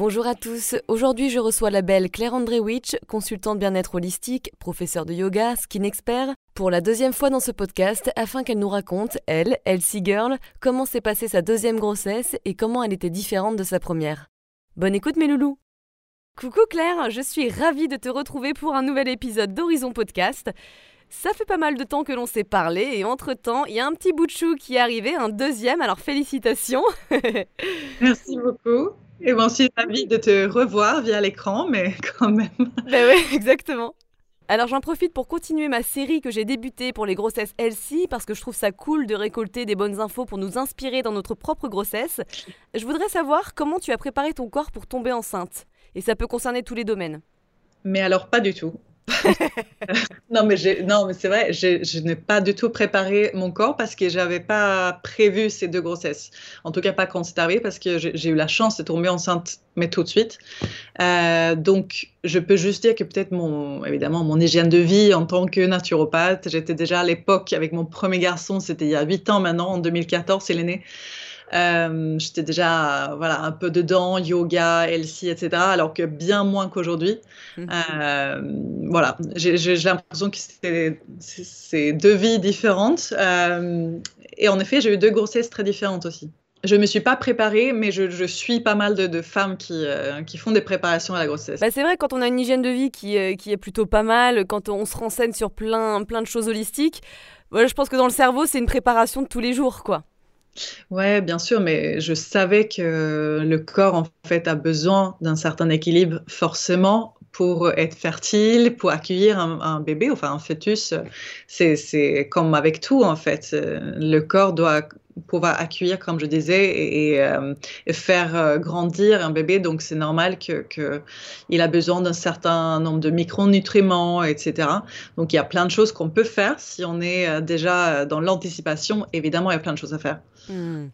Bonjour à tous, aujourd'hui je reçois la belle Claire Andrewicz, consultante bien-être holistique, professeure de yoga, skin expert, pour la deuxième fois dans ce podcast afin qu'elle nous raconte, elle, Elsie Girl, comment s'est passée sa deuxième grossesse et comment elle était différente de sa première. Bonne écoute mes loulous. Coucou Claire, je suis ravie de te retrouver pour un nouvel épisode d'Horizon Podcast. Ça fait pas mal de temps que l'on s'est parlé et entre-temps, il y a un petit bout de chou qui est arrivé, un deuxième, alors félicitations. Merci beaucoup et moi aussi, ravie de te revoir via l'écran, mais quand même. Ben oui, exactement. Alors j'en profite pour continuer ma série que j'ai débutée pour les grossesses healthy parce que je trouve ça cool de récolter des bonnes infos pour nous inspirer dans notre propre grossesse. Je voudrais savoir comment tu as préparé ton corps pour tomber enceinte. Et ça peut concerner tous les domaines. Mais alors pas du tout. non, mais non, mais c'est vrai, je n'ai pas du tout préparé mon corps parce que j'avais pas prévu ces deux grossesses. En tout cas, pas quand c'est arrivé parce que j'ai eu la chance de tomber enceinte, mais tout de suite. Euh, donc, je peux juste dire que peut-être mon, évidemment, mon hygiène de vie en tant que naturopathe, j'étais déjà à l'époque avec mon premier garçon, c'était il y a 8 ans maintenant, en 2014, c'est l'aîné. Euh, j'étais déjà voilà, un peu dedans, yoga, healthy, etc. Alors que bien moins qu'aujourd'hui. Mhm. Euh, voilà, j'ai l'impression que c'est deux vies différentes. Euh, et en effet, j'ai eu deux grossesses très différentes aussi. Je ne me suis pas préparée, mais je, suis pas mal de, femmes qui, qui, font des préparations à la grossesse. Bah c'est vrai, quand on a une hygiène de vie qui, qui, est plutôt pas mal, quand on se renseigne sur plein, plein de choses holistiques, voilà, je pense que dans le cerveau, c'est une préparation de tous les jours, quoi. Ouais, bien sûr, mais je savais que le corps, en fait, a besoin d'un certain équilibre, forcément, pour être fertile, pour accueillir un, bébé, enfin un fœtus. C'est comme avec tout, en fait. Le corps doit pouvoir accueillir, comme je disais, et, euh, faire euh, grandir un bébé. Donc, c'est normal qu'il que a besoin d'un certain nombre de micronutriments, etc. Donc, il y a plein de choses qu'on peut faire si on est euh, déjà dans l'anticipation. Évidemment, il y a plein de choses à faire. Hmm.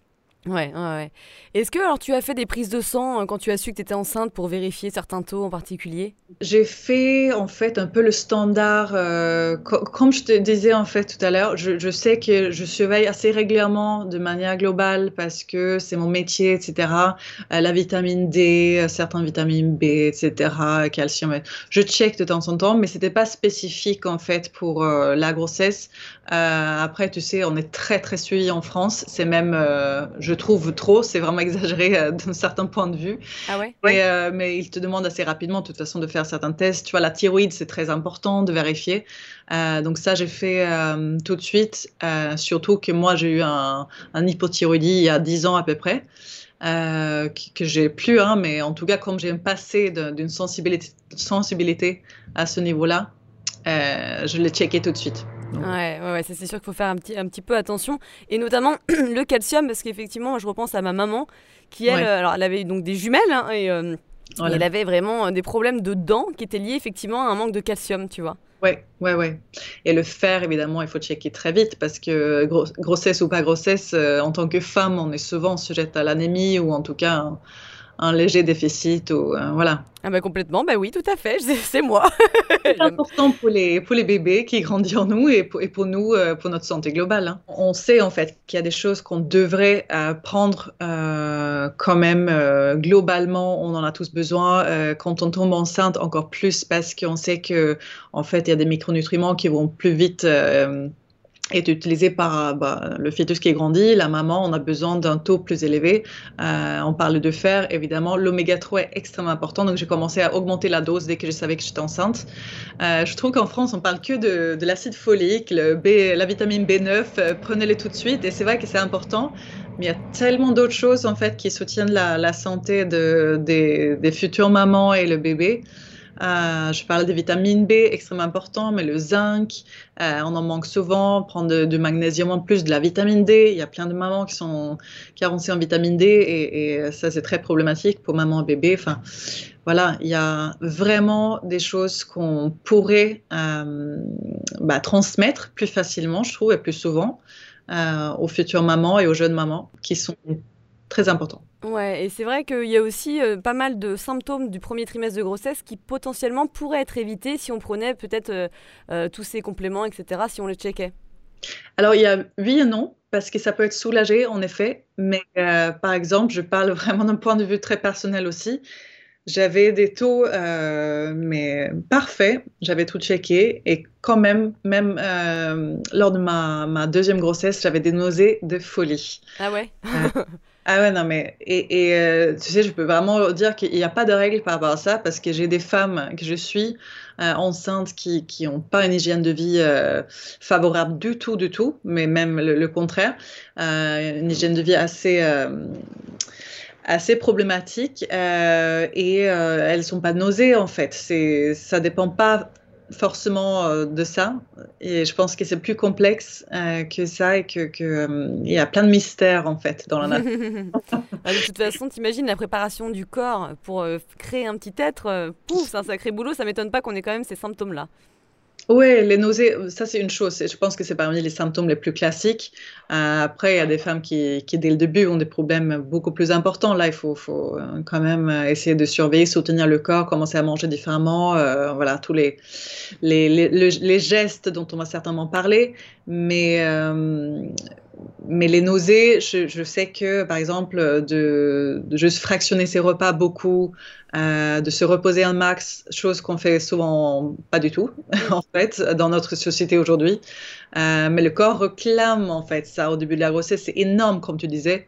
Ouais, ouais, ouais. Est-ce que alors tu as fait des prises de sang euh, quand tu as su que tu étais enceinte pour vérifier certains taux en particulier? J'ai fait en fait un peu le standard, euh, comme je te disais en fait tout à l'heure, je, sais que je surveille assez régulièrement de manière globale parce que c'est mon métier, etc. Euh, la vitamine D, certaines vitamines B, etc. Calcium. Je check de temps en temps, mais c'était pas spécifique en fait pour la grossesse. après, tu sais, on est très très suivi en France. C'est même, je trouve trop, c'est vraiment exagéré euh, d'un certain point de vue. Ah ouais, euh, mais il te demande assez rapidement, de toute façon, de faire certains tests. Tu vois, la thyroïde, c'est très important de vérifier. Euh, donc ça, j'ai fait tout de suite, surtout que moi, j'ai eu un, un, hypothyroïdie il y a 10 ans à peu près. que j'ai plus, hein, mais en tout cas, comme j'ai un passé d'une sensibilité, sensibilité à ce niveau-là, je l'ai checké tout de suite. Ouais, ouais, c'est sûr qu'il faut faire un petit, un petit peu attention. Et notamment le calcium, parce qu'effectivement, je repense à ma maman, qui elle, alors, elle avait donc des jumelles, hein, et, euh, elle avait vraiment des problèmes de dents qui étaient liés effectivement à un manque de calcium, tu vois. Ouais, ouais, ouais. Et le fer, évidemment, il faut checker très vite parce que grossesse ou pas grossesse, euh, en tant que femme, on est souvent sujette à l'anémie ou en tout cas un léger déficit ou euh, voilà. Ah bah complètement, bah oui, tout à fait, c'est moi. c'est important pour les, pour les bébés qui grandissent en nous et pour, et pour nous, euh, pour notre santé globale. Hein. On sait en fait qu'il y a des choses qu'on devrait euh, prendre quand même globalement, on en a tous besoin. quand on tombe enceinte, encore plus parce qu'on sait que en fait il y a des micronutriments qui vont plus vite est utilisé par bah, le fœtus qui grandit, la maman, on a besoin d'un taux plus élevé. Euh, on parle de fer, évidemment. L'oméga 3 est extrêmement important, donc j'ai commencé à augmenter la dose dès que je savais que j'étais enceinte. Euh, je trouve qu'en France, on parle que de, de l'acide folique, le B, la vitamine B9, euh, prenez-les tout de suite, et c'est vrai que c'est important. Mais il y a tellement d'autres choses en fait qui soutiennent la, la santé de, des, des futures mamans et le bébé. Euh, je parle des vitamines B, extrêmement important, mais le zinc, euh, on en manque souvent. Prendre du magnésium en plus, de la vitamine D. Il y a plein de mamans qui sont carencées en vitamine D et, et ça, c'est très problématique pour maman et bébé. Enfin, voilà, il y a vraiment des choses qu'on pourrait euh, bah, transmettre plus facilement, je trouve, et plus souvent euh, aux futures mamans et aux jeunes mamans qui sont très importants. Ouais, et c'est vrai qu'il y a aussi euh, pas mal de symptômes du premier trimestre de grossesse qui potentiellement pourraient être évités si on prenait peut-être tous ces compléments, etc., si on les checkait. Alors, il y a oui et non, parce que ça peut être soulagé, en effet, mais par exemple, je parle vraiment d'un point de vue très personnel aussi. J'avais des taux, euh, mais parfaits. J'avais tout checké. Et quand même, même euh, lors de ma, ma, deuxième grossesse, j'avais des nausées de folie. Ah ouais? Ah ouais, non, mais. Et, euh, tu sais, je peux vraiment dire qu'il n'y a pas de règle par rapport à ça parce que j'ai des femmes que je suis enceintes qui n'ont pas une hygiène de vie favorable du tout, du tout, mais même le, contraire. une hygiène de vie assez assez problématiques euh, et euh, elles sont pas nausées en fait. C'est, ça dépend pas forcément euh, de ça et je pense que c'est plus complexe que ça et que, il y a plein de mystères en fait dans la nature. Bah, de toute façon, t'imagines la préparation du corps pour créer un petit être, pouf, c'est un sacré boulot. Ça m'étonne pas qu'on ait quand même ces symptômes là. Oui, les nausées, ça c'est une chose. Je pense que c'est parmi les symptômes les plus classiques. Euh, après, il y a des femmes qui, qui, dès le début, ont des problèmes beaucoup plus importants. Là, il faut, faut euh, quand même essayer de surveiller, soutenir le corps, commencer à manger différemment. Euh, voilà, tous les, les, les, les, gestes dont on va certainement parler. Mais mais les nausées, je, sais que, par exemple, de, juste fractionner ses repas beaucoup, euh, de se reposer un max, chose qu'on fait souvent pas du tout, en fait, dans notre société aujourd'hui. Euh, mais le corps réclame, en fait, ça au début de la grossesse. C'est énorme, comme tu disais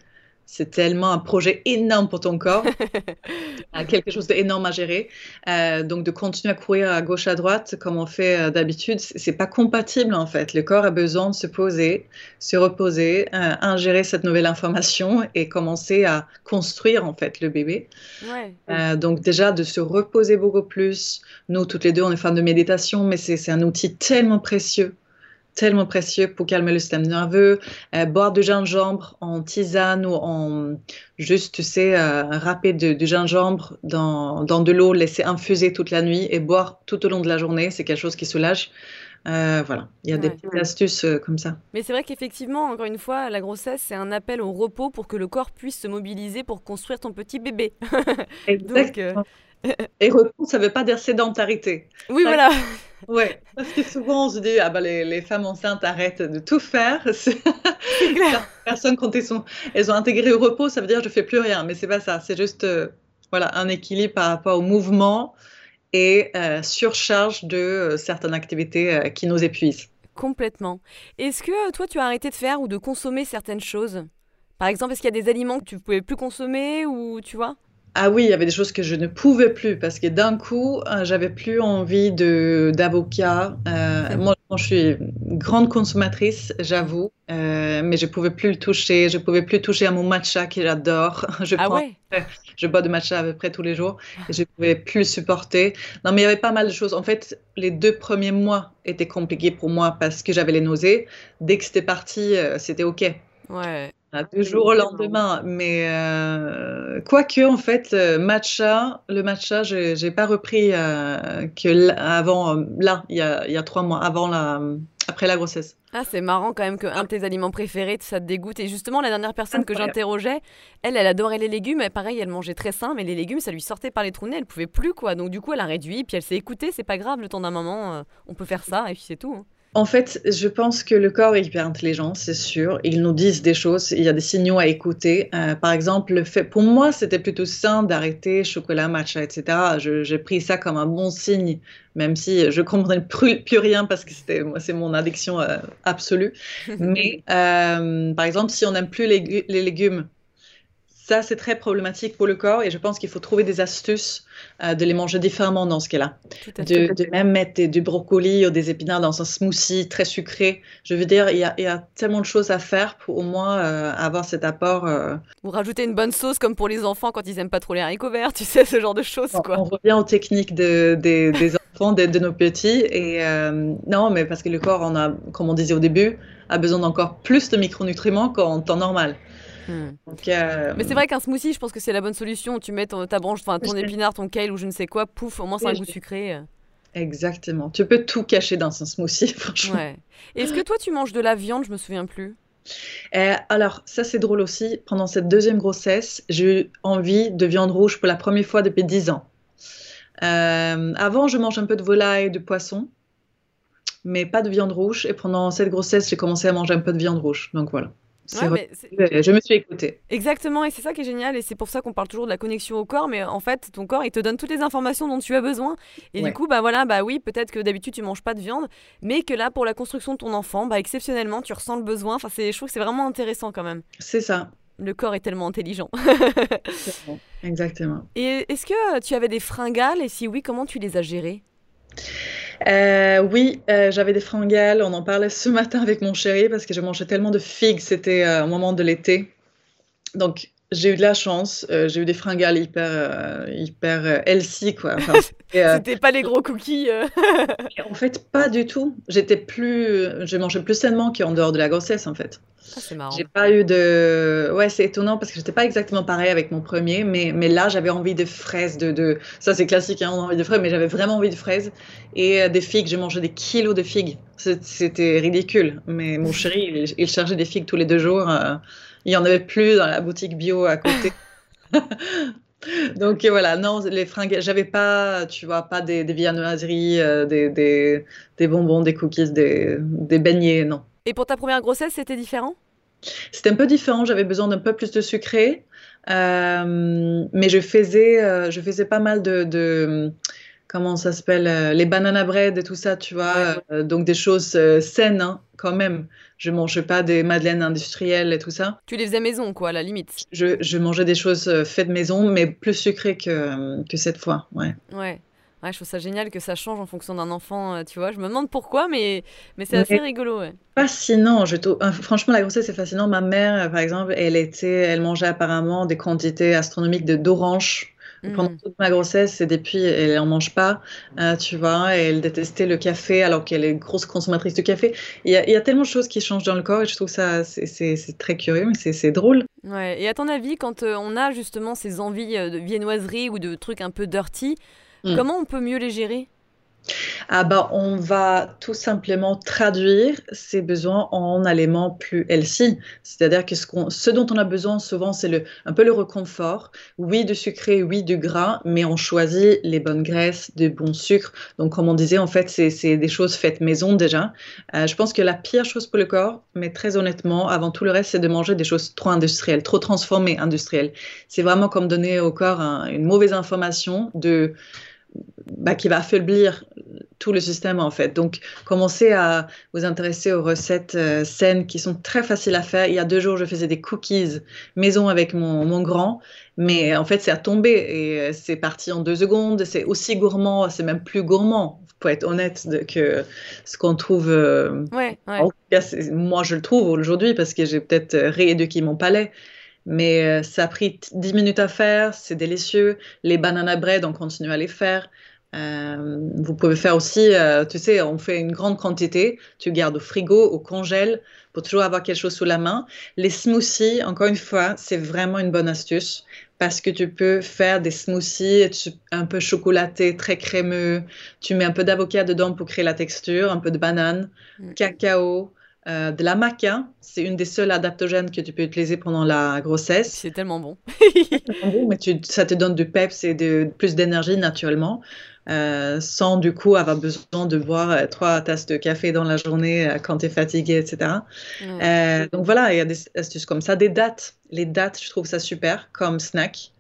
c'est tellement un projet énorme pour ton corps, quelque chose d'énorme à gérer. Euh, donc de continuer à courir à gauche à droite comme on fait euh, d'habitude, c'est pas compatible en fait. Le corps a besoin de se poser, se reposer, euh, ingérer cette nouvelle information et commencer à construire en fait le bébé. donc déjà de se reposer beaucoup plus. Nous toutes les deux on est fans de méditation, mais c'est un outil tellement précieux tellement précieux pour calmer le système nerveux. Euh, boire du gingembre en tisane ou en juste, tu sais, euh, râper du gingembre dans, dans de l'eau, laisser infuser toute la nuit et boire tout au long de la journée, c'est quelque chose qui soulage. Euh, voilà, il y a des petites astuces comme ça. Mais c'est vrai qu'effectivement, encore une fois, la grossesse, c'est un appel au repos pour que le corps puisse se mobiliser pour construire ton petit bébé. Exactement. Et repos, ça ne veut pas dire sédentarité. Oui, voilà. Ouais, parce que souvent on se dit ah bah les, les femmes enceintes arrêtent de tout faire. Personne quand elles, sont, elles ont intégré au repos, ça veut dire je fais plus rien. Mais c'est pas ça. C'est juste euh, voilà un équilibre par rapport au mouvement et euh, surcharge de euh, certaines activités qui nous épuisent. Complètement. Est-ce que toi tu as arrêté de faire ou de consommer certaines choses? Par exemple, est-ce qu'il y a des aliments que tu pouvais plus consommer ou tu vois? Ah oui, il y avait des choses que je ne pouvais plus parce que d'un coup, euh, j'avais plus envie de d'avocat. Euh, moi, je suis grande consommatrice, j'avoue, euh, mais je pouvais plus le toucher. Je pouvais plus toucher à mon matcha que j'adore. Je ah ouais? je bois de matcha à peu près tous les jours et je pouvais plus le supporter. Non, mais il y avait pas mal de choses. En fait, les deux premiers mois étaient compliqués pour moi parce que j'avais les nausées. Dès que c'était parti, c'était ok. Ouais. Ah, du jour au lendemain. Mais euh, quoique, en fait, euh, matcha, le matcha, je n'ai pas repris euh, que avant, euh, là, il y a, y a, trois mois, avant la, après la grossesse. Ah, c'est marrant quand même qu'un de tes aliments préférés, ça te dégoûte. Et justement, la dernière personne que j'interrogeais, elle, elle adorait les légumes. Et pareil, elle mangeait très sain, mais les légumes, ça lui sortait par les trous nez, elle pouvait plus, quoi. Donc, du coup, elle a réduit, puis elle s'est écoutée, c'est pas grave, le temps d'un moment, on peut faire ça, et puis c'est tout. Hein. En fait, je pense que le corps est hyper intelligent, c'est sûr. Ils nous disent des choses, il y a des signaux à écouter. Euh, par exemple, le fait, pour moi, c'était plutôt sain d'arrêter chocolat, matcha, etc. J'ai pris ça comme un bon signe, même si je comprenais plus, plus rien parce que c'était, c'est mon addiction euh, absolue. Mais euh, par exemple, si on n'aime plus les, les légumes, ça, c'est très problématique pour le corps et je pense qu'il faut trouver des astuces euh, de les manger différemment dans ce cas-là. De, de, même mettre du brocoli ou des épinards dans un smoothie très sucré. Je veux dire, il y a, il y a tellement de choses à faire pour au moins euh, avoir cet apport. Euh. Ou rajouter une bonne sauce comme pour les enfants quand ils aiment pas trop les haricots verts, tu sais, ce genre de choses. Quoi. On revient aux techniques de, des, des enfants, de, de, nos petits. Et non, mais parce que le corps, on a, comme on disait au début, a besoin d'encore plus de micronutriments qu'en temps normal. Hmm. Euh, mais c'est vrai qu'un smoothie, je pense que c'est la bonne solution. Tu mets ta branche, enfin ton épinard, ton kale ou je ne sais quoi, pouf, au moins c'est un goût sucré. Exactement. Tu peux tout cacher dans un smoothie, franchement. Ouais. Est-ce que toi tu manges de la viande? Je me souviens plus. Euh, alors, ça c'est drôle aussi. Pendant cette deuxième grossesse, j'ai eu envie de viande rouge pour la première fois depuis 10 ans. Euh, avant, je mange un peu de volaille, de poisson, mais pas de viande rouge. Et pendant cette grossesse, j'ai commencé à manger un peu de viande rouge. Donc voilà je me suis écoutée. Exactement, et c'est ça qui est génial, et c'est pour ça qu'on parle toujours de la connexion au corps, mais en fait, ton corps, il te donne toutes les informations dont tu as besoin. Et du coup, bah voilà, bah oui, peut-être que d'habitude tu manges pas de viande, mais que là, pour la construction de ton enfant, bah exceptionnellement, tu ressens le besoin. Enfin, c'est, je trouve que c'est vraiment intéressant quand même. C'est ça. Le corps est tellement intelligent. Exactement. Et est-ce que tu avais des fringales, et si oui, comment tu les as gérées? Euh, oui, euh, j'avais des fringales. On en parlait ce matin avec mon chéri parce que je mangeais tellement de figues. C'était euh, au moment de l'été. Donc, j'ai eu de la chance. j'ai eu des fringales hyper, hyper healthy, quoi. C'était pas les gros cookies. en fait, pas du tout. J'étais plus, je mangeais plus sainement qu'en dehors de la grossesse, en fait. Ah, c'est marrant. J'ai pas eu de. Ouais, c'est étonnant parce que j'étais pas exactement pareil avec mon premier, mais, mais là, j'avais envie de fraises. De, de... Ça, c'est classique, hein, on a envie de fraises, mais j'avais vraiment envie de fraises. Et euh, des figues, j'ai mangé des kilos de figues. C'était ridicule. Mais mon chéri, il, il, chargeait des figues tous les deux jours. Euh, il y en avait plus dans la boutique bio à côté. Donc voilà, non, les fringues, j'avais pas, tu vois, pas des, des viennoiseries, euh, des, des, des, bonbons, des cookies, des, des beignets, non. Et pour ta première grossesse, c'était différent? C'était un peu différent, j'avais besoin d'un peu plus de sucré, euh, mais je faisais, euh, je faisais pas mal de, de comment ça s'appelle, euh, les banana bread et tout ça, tu vois, donc des choses saines hein, quand même. Je mangeais pas des madeleines industrielles et tout ça. Tu les faisais maison, quoi, à la limite. Je, je mangeais des choses faites maison, mais plus sucrées que, que cette fois, ouais. Ouais. Ouais, je trouve ça génial que ça change en fonction d'un enfant, euh, tu vois. Je me demande pourquoi, mais, mais c'est assez rigolo. Ouais. Fascinant. Je euh, Franchement, la grossesse, c'est fascinant. Ma mère, euh, par exemple, elle, était... elle mangeait apparemment des quantités astronomiques d'oranges. Pendant mm. toute ma grossesse et depuis, elle n'en mange pas, tu vois. Et elle détestait le café alors qu'elle est grosse consommatrice de café. Il y, a, il y, a, tellement de choses qui changent dans le corps et je trouve ça, c'est très curieux, mais c'est drôle. Ouais. Et à ton avis, quand on a justement ces envies de viennoiserie ou de trucs un peu dirty, Mm. Comment on peut mieux les gérer? Ah bah, on va tout simplement traduire ces besoins en aliments plus healthy. C'est-à-dire que ce, dont on a besoin souvent, c'est un peu le reconfort. Oui, du sucré, oui, du gras, mais on choisit les bonnes graisses, des bons sucres. Donc, comme on disait, en fait, c'est des choses faites maison déjà. Euh, je pense que la pire chose pour le corps, mais très honnêtement, avant tout le reste, c'est de manger des choses trop industrielles, trop transformées industrielles. C'est vraiment comme donner au corps une mauvaise information de bah, qui va affaiblir tout le système en fait. Donc, commencez à vous intéresser aux recettes euh, saines qui sont très faciles à faire. Il y a deux jours, je faisais des cookies maison avec mon, mon grand, mais en fait, c'est à tomber et euh, c'est parti en deux secondes. C'est aussi gourmand, c'est même plus gourmand, pour être honnête, de, que ce qu'on trouve. Euh, ouais, ouais. En tout cas, moi, je le trouve aujourd'hui parce que j'ai peut-être rééduqué mon palais. Mais euh, ça a pris 10 minutes à faire, c'est délicieux. Les banana bread, on continue à les faire. Euh, vous pouvez faire aussi, euh, tu sais, on fait une grande quantité, tu gardes au frigo, au congèle, pour toujours avoir quelque chose sous la main. Les smoothies, encore une fois, c'est vraiment une bonne astuce parce que tu peux faire des smoothies un peu chocolatés, très crémeux. Tu mets un peu d'avocat dedans pour créer la texture, un peu de banane, mm. cacao, euh, de la maca, c'est une des seules adaptogènes que tu peux utiliser pendant la grossesse. C'est tellement bon. mais ça te donne du peps et de, plus d'énergie naturellement, euh, sans du coup avoir besoin de boire euh, trois tasses de café dans la journée quand tu es fatigué, etc. donc voilà, il y a des astuces comme ça. Des dates, les dates, je trouve ça super comme snack.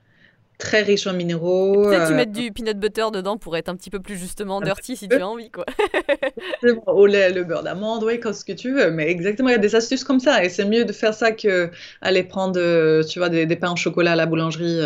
Très riche en minéraux. Peut-être tu mets du peanut butter dedans pour être un petit peu plus justement dirty si tu as envie, quoi. Au lait, le beurre d'amande, oui, quand ce que tu veux. Mais exactement, il y a des astuces comme ça. Et c'est mieux de faire ça que aller prendre, tu vois, des, des pains au chocolat à la boulangerie.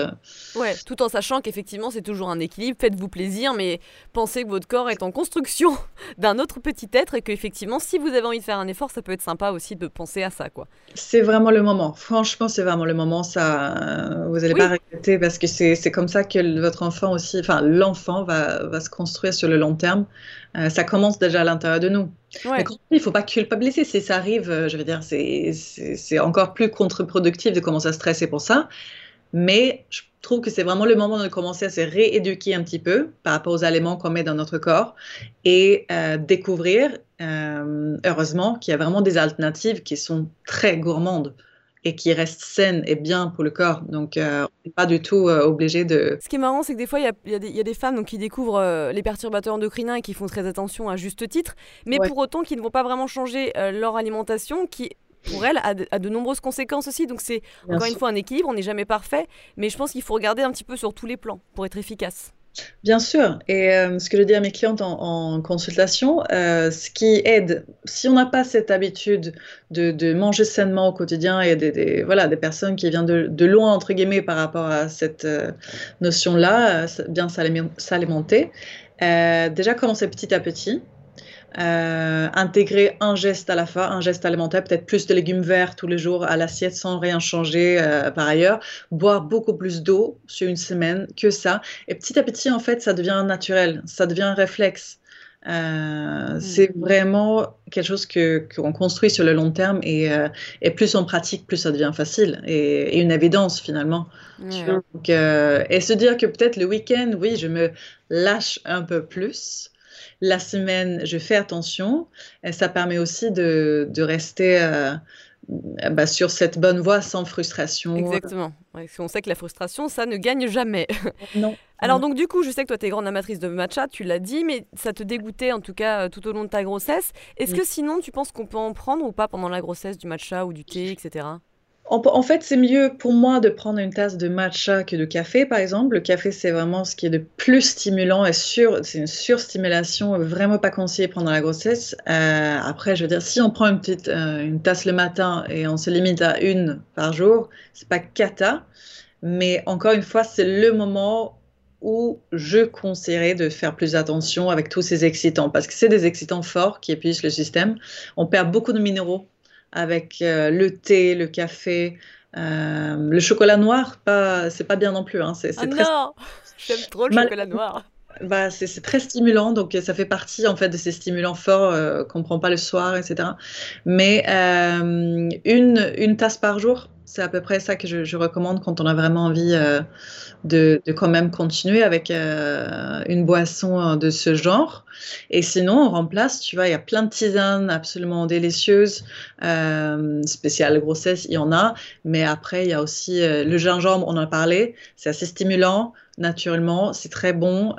Ouais, tout en sachant qu'effectivement, c'est toujours un équilibre. Faites-vous plaisir, mais pensez que votre corps est en construction d'un autre petit être et qu'effectivement, si vous avez envie de faire un effort, ça peut être sympa aussi de penser à ça, quoi. C'est vraiment le moment. Franchement, c'est vraiment le moment. Ça, vous n'allez pas regretter parce que c'est comme ça que votre enfant aussi, enfin, l'enfant va, va se construire sur le long terme. Euh, ça commence déjà à l'intérieur de nous. Il ne faut pas culpabiliser. Si ça arrive, euh, je veux dire, c'est encore plus contre-productif de commencer à stresser pour ça. Mais je trouve que c'est vraiment le moment de commencer à se rééduquer un petit peu par rapport aux aliments qu'on met dans notre corps et euh, découvrir, euh, heureusement, qu'il y a vraiment des alternatives qui sont très gourmandes et qui restent saines et bien pour le corps. Donc, euh, on n'est pas du tout obligé de... Ce qui est marrant, c'est que des fois, il y, y, a des femmes donc, qui découvrent les perturbateurs endocriniens et qui font très attention à juste titre, mais pour autant qui ne vont pas vraiment changer leur alimentation, qui pour elle a de, nombreuses conséquences aussi. Donc c'est encore une fois un équilibre, on n'est jamais parfait, mais je pense qu'il faut regarder un petit peu sur tous les plans pour être efficace. Bien sûr, et euh, ce que je dis à mes clientes en, consultation, euh, ce qui aide, si on n'a pas cette habitude de, manger sainement au quotidien, et des, voilà, des personnes qui viennent de, loin, entre guillemets, par rapport à cette euh, notion-là, bien s'alimenter, déjà commencer petit à petit, euh, intégrer un geste à la fin, un geste alimentaire, peut-être plus de légumes verts tous les jours à l'assiette sans rien changer euh, par ailleurs, boire beaucoup plus d'eau sur une semaine que ça. Et petit à petit, en fait, ça devient naturel, ça devient un réflexe. Euh, mm. C'est vraiment quelque chose que qu'on construit sur le long terme et, et, plus on pratique, plus ça devient facile et, une évidence finalement. Donc, et se dire que peut-être le week-end, oui, je me lâche un peu plus la semaine, je fais attention. Et ça permet aussi de, rester euh, bah, sur cette bonne voie sans frustration. Exactement. parce qu'on sait que la frustration, ça ne gagne jamais. Non. Alors donc du coup, je sais que toi, tu es grande amatrice de matcha, tu l'as dit, mais ça te dégoûtait en tout cas euh, tout au long de ta grossesse. Est-ce que sinon, tu penses qu'on peut en prendre ou pas pendant la grossesse du matcha ou du thé, etc. En, fait, c'est mieux pour moi de prendre une tasse de matcha que de café, par exemple. Le café, c'est vraiment ce qui est le plus stimulant et c'est une surstimulation, vraiment pas conseillé pendant la grossesse. Euh, après, je veux dire, si on prend une euh, une tasse le matin et on se limite à une par jour, c'est pas cata. Mais encore une fois, c'est le moment où je conseillerais de faire plus attention avec tous ces excitants, parce que c'est des excitants forts qui épuisent le système. On perd beaucoup de minéraux avec euh, le thé, le café, euh, le chocolat noir, pas, c'est pas bien non plus. Hein, c'est, ah non, j'aime trop le chocolat noir. Bah, c'est, très stimulant, donc ça fait partie en fait de ces stimulants forts euh, qu'on prend pas le soir, etc. Mais une, une tasse par jour, c'est à peu près ça que je, recommande quand on a vraiment envie de, quand même continuer avec euh, une boisson euh, de ce genre. Et sinon, on remplace, tu vois, il y a plein de tisanes absolument délicieuses, euh, spéciales grossesse, il y en a. Mais après, il y a aussi le gingembre, on en a parlé, c'est assez stimulant. Naturellement, c'est très bon,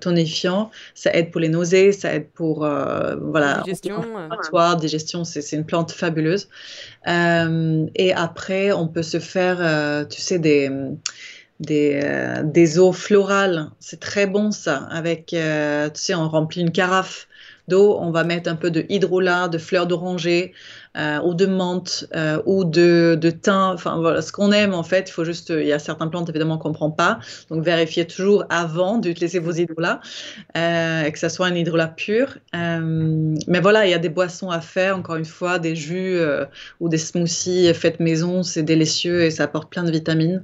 tonifiant, ça aide pour les nausées, ça aide pour voilà, digestion, digestion, c'est une plante fabuleuse. et après, on peut se faire, tu sais, des des, euh, des eaux florales. C'est très bon ça. Avec, euh, tu sais, on remplit une carafe d'eau, on va mettre un peu de hydrolat, de fleurs d'oranger, euh, ou de menthe euh, ou de, de thym. Enfin voilà, ce qu'on aime en fait. Il faut juste, il y a certaines plantes évidemment qu'on prend pas, donc vérifiez toujours avant d'utiliser vos hydrolats euh, et que ça soit un hydrolat pur. mais voilà, il y a des boissons à faire. Encore une fois, des jus ou des smoothies faits maison, c'est délicieux et ça apporte plein de vitamines.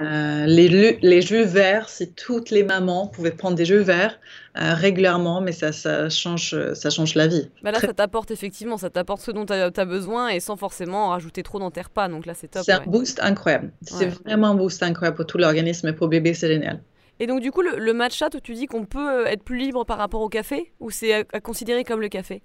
les, les jus verts, si toutes les mamans pouvaient prendre des jus verts régulièrement, mais ça, ça change, ça change la vie. Bah là, ça t'apporte effectivement, ça t'apporte ce dont tu as, besoin et sans forcément en rajouter trop dans tes repas. Donc là, c'est top. C'est un boost incroyable. C'est vraiment un boost incroyable pour tout l'organisme et pour bébé, c'est génial. Et donc, du coup, le, matcha, tu dis qu'on peut euh, être plus libre par rapport au café ou c'est à, considérer comme le café?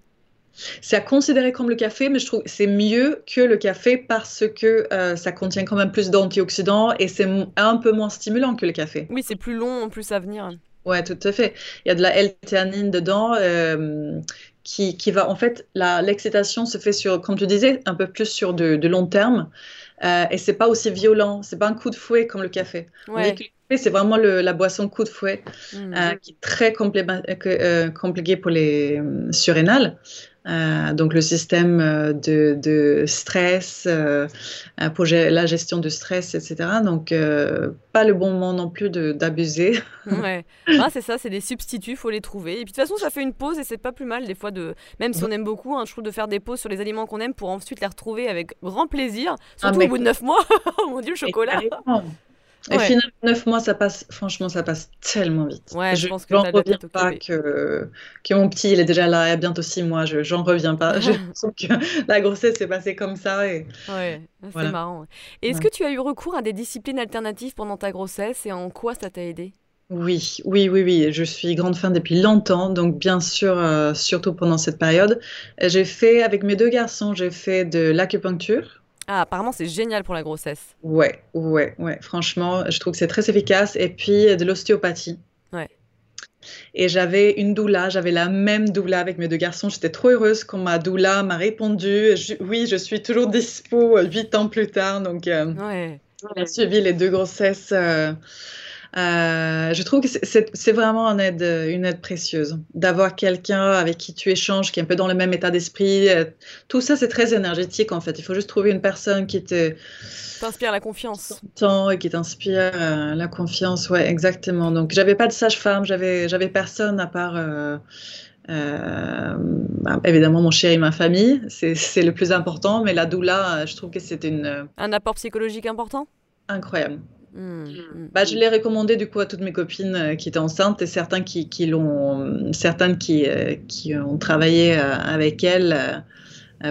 C'est à considérer comme le café, mais je trouve que c'est mieux que le café parce que euh, ça contient quand même plus d'antioxydants et c'est un peu moins stimulant que le café. Oui, c'est plus long en plus à venir. Ouais, tout à fait. Il y a de la L-théanine dedans. Euh, qui, qui va en fait l'excitation se fait sur comme tu disais un peu plus sur de, de long terme euh, et c'est pas aussi violent c'est pas un coup de fouet comme le café ouais. C'est vraiment le, la boisson coup de fouet mmh. qui est très compliquée pour les surrénales. Euh, donc le système euh, de, de stress, euh, pour la gestion du stress, etc. Donc pas le bon moment non plus d'abuser. Ouais, ah, c'est ça, c'est des substituts, faut les trouver. Et puis de toute façon, ça fait une pause et c'est pas plus mal des fois de, même si on aime beaucoup, hein, je trouve de faire des pauses sur les aliments qu'on aime pour ensuite les retrouver avec grand plaisir, surtout ah, au bout de 9 mois. mon dieu, le chocolat. Et finalement, neuf mois, ça passe, franchement, ça passe tellement vite. Ouais, je, pense que j'en reviens pas que, que mon petit, il est déjà là, il y a bientôt six mois, je, j'en reviens pas. je sens que la grossesse s'est passée comme ça. Et... Ouais, c'est marrant. est-ce que tu as eu recours à des disciplines alternatives pendant ta grossesse et en quoi ça t'a aidé? Oui, oui, oui, oui. Je suis grande fan depuis longtemps, donc bien sûr, euh, surtout pendant cette période. J'ai fait, avec mes deux garçons, j'ai fait de l'acupuncture ah, apparemment, c'est génial pour la grossesse. Ouais, ouais, ouais. Franchement, je trouve que c'est très efficace. Et puis, de l'ostéopathie. Ouais. Et j'avais une doula, j'avais la même doula avec mes deux garçons. J'étais trop heureuse quand ma doula m'a répondu oui, je suis toujours dispo huit ans plus tard. Donc, euh, ouais. on a suivi les deux grossesses. Euh, euh, je trouve que c'est vraiment une aide, une aide précieuse d'avoir quelqu'un avec qui tu échanges, qui est un peu dans le même état d'esprit. Euh, tout ça, c'est très énergétique en fait. Il faut juste trouver une personne qui te t'inspire la confiance. Et qui t'inspire euh, la confiance, ouais, exactement. Donc, j'avais pas de sage-femme, j'avais j'avais personne à part. Bah, évidemment mon chéri, ma famille, c'est le plus important, mais la doula, je trouve que c'est une... Un apport psychologique important? Incroyable. Mmh, mmh. Bah, je l'ai recommandé du coup à toutes mes copines euh, qui étaient enceintes et certains qui, qui l'ont, certaines qui, euh, qui ont travaillé euh, avec elle.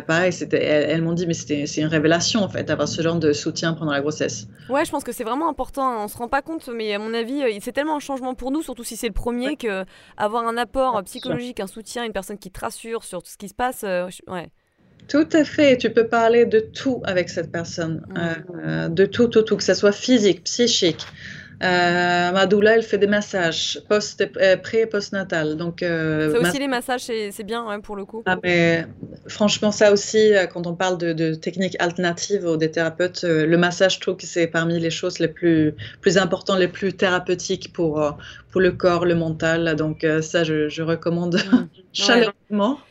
pareil, c'était, elles, m'ont dit mais c'était, c'est une révélation en fait d'avoir ce genre de soutien pendant la grossesse. Ouais, je pense que c'est vraiment important. Hein. On se rend pas compte, mais à mon avis, c'est tellement un changement pour nous, surtout si c'est le premier, que avoir un apport psychologique, un soutien, une personne qui te rassure sur tout ce qui se passe, ouais. Tout à fait. Tu peux parler de tout avec cette personne, euh, de tout, tout, tout, que ce soit physique, psychique. Euh, Madoula, elle fait des massages post, euh, pré et post-natal. Donc, euh, ça aussi, les massages, c'est bien pour le coup. Ah, mais, franchement, ça aussi, quand on parle de, techniques alternatives ou des thérapeutes, le massage, je trouve que c'est parmi les choses les plus, plus importantes, les plus thérapeutiques pour, pour le corps, le mental. Donc, ça, je, recommande mm.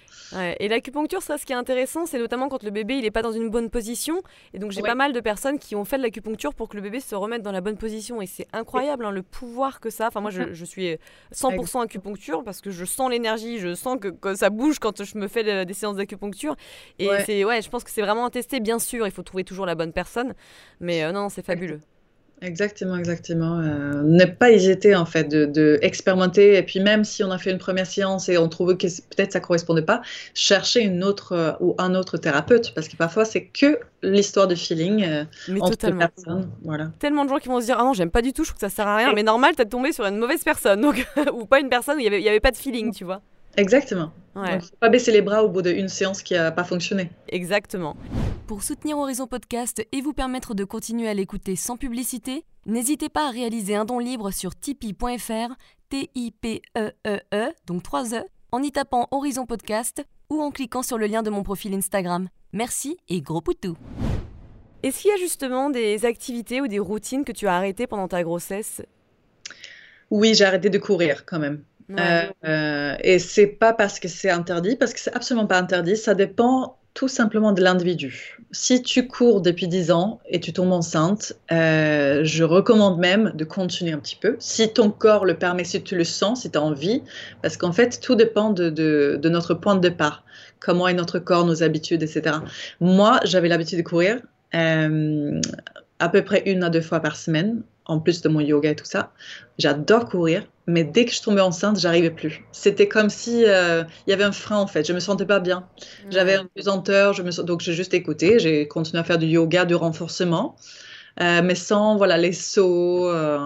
Et l'acupuncture, ça, ce qui est intéressant, c'est notamment quand le bébé il n'est pas dans une bonne position. Et donc j'ai pas mal de personnes qui ont fait de l'acupuncture pour que le bébé se remette dans la bonne position. Et c'est incroyable hein, le pouvoir que ça. Enfin moi, je, suis 100% acupuncture parce que je sens l'énergie, je sens que, ça bouge quand je me fais des séances d'acupuncture. Et c'est ouais, je pense que c'est vraiment à tester. Bien sûr, il faut trouver toujours la bonne personne. Mais euh, non, c'est fabuleux. Exactement, exactement. Euh, ne pas hésiter en fait de, expérimenter et puis même si on a fait une première séance et on trouve que peut-être ça correspondait pas, chercher une autre euh, ou un autre thérapeute parce que parfois c'est que l'histoire de feeling euh, entre totalement. personnes. Voilà. Tellement de gens qui vont se dire ah non j'aime pas du tout, je trouve que ça sert à rien, mais normal t'as tombé sur une mauvaise personne donc ou pas une personne où il y avait, y avait pas de feeling, tu vois. Exactement. Ouais. faut pas baisser les bras au bout d'une séance qui a pas fonctionné. Exactement. Pour soutenir Horizon Podcast et vous permettre de continuer à l'écouter sans publicité, n'hésitez pas à réaliser un don libre sur tipeee.fr, T-I-P-E-E-E, e e, donc 3 E, en y tapant Horizon Podcast ou en cliquant sur le lien de mon profil Instagram. Merci et gros poutou Est-ce qu'il y a justement des activités ou des routines que tu as arrêtées pendant ta grossesse? Oui, j'ai arrêté de courir quand même. Euh, euh, et c'est pas parce que c'est interdit, parce que c'est absolument pas interdit. Ça dépend tout simplement de l'individu. Si tu cours depuis 10 ans et tu tombes enceinte, euh, je recommande même de continuer un petit peu. Si ton corps le permet, si tu le sens, si tu as envie, parce qu'en fait, tout dépend de, notre point de départ. Comment est notre corps, nos habitudes, etc. Moi, j'avais l'habitude de courir à peu près une à deux fois par semaine, en plus de mon yoga et tout ça. J'adore courir mais dès que je tombais enceinte, j'arrivais plus. C'était comme si euh, il y avait un frein en fait. Je me sentais pas bien. J'avais une pesanteur. Je me donc j'ai juste écouté. J'ai continué à faire du yoga, du renforcement. Euh, mais sans voilà les sauts euh,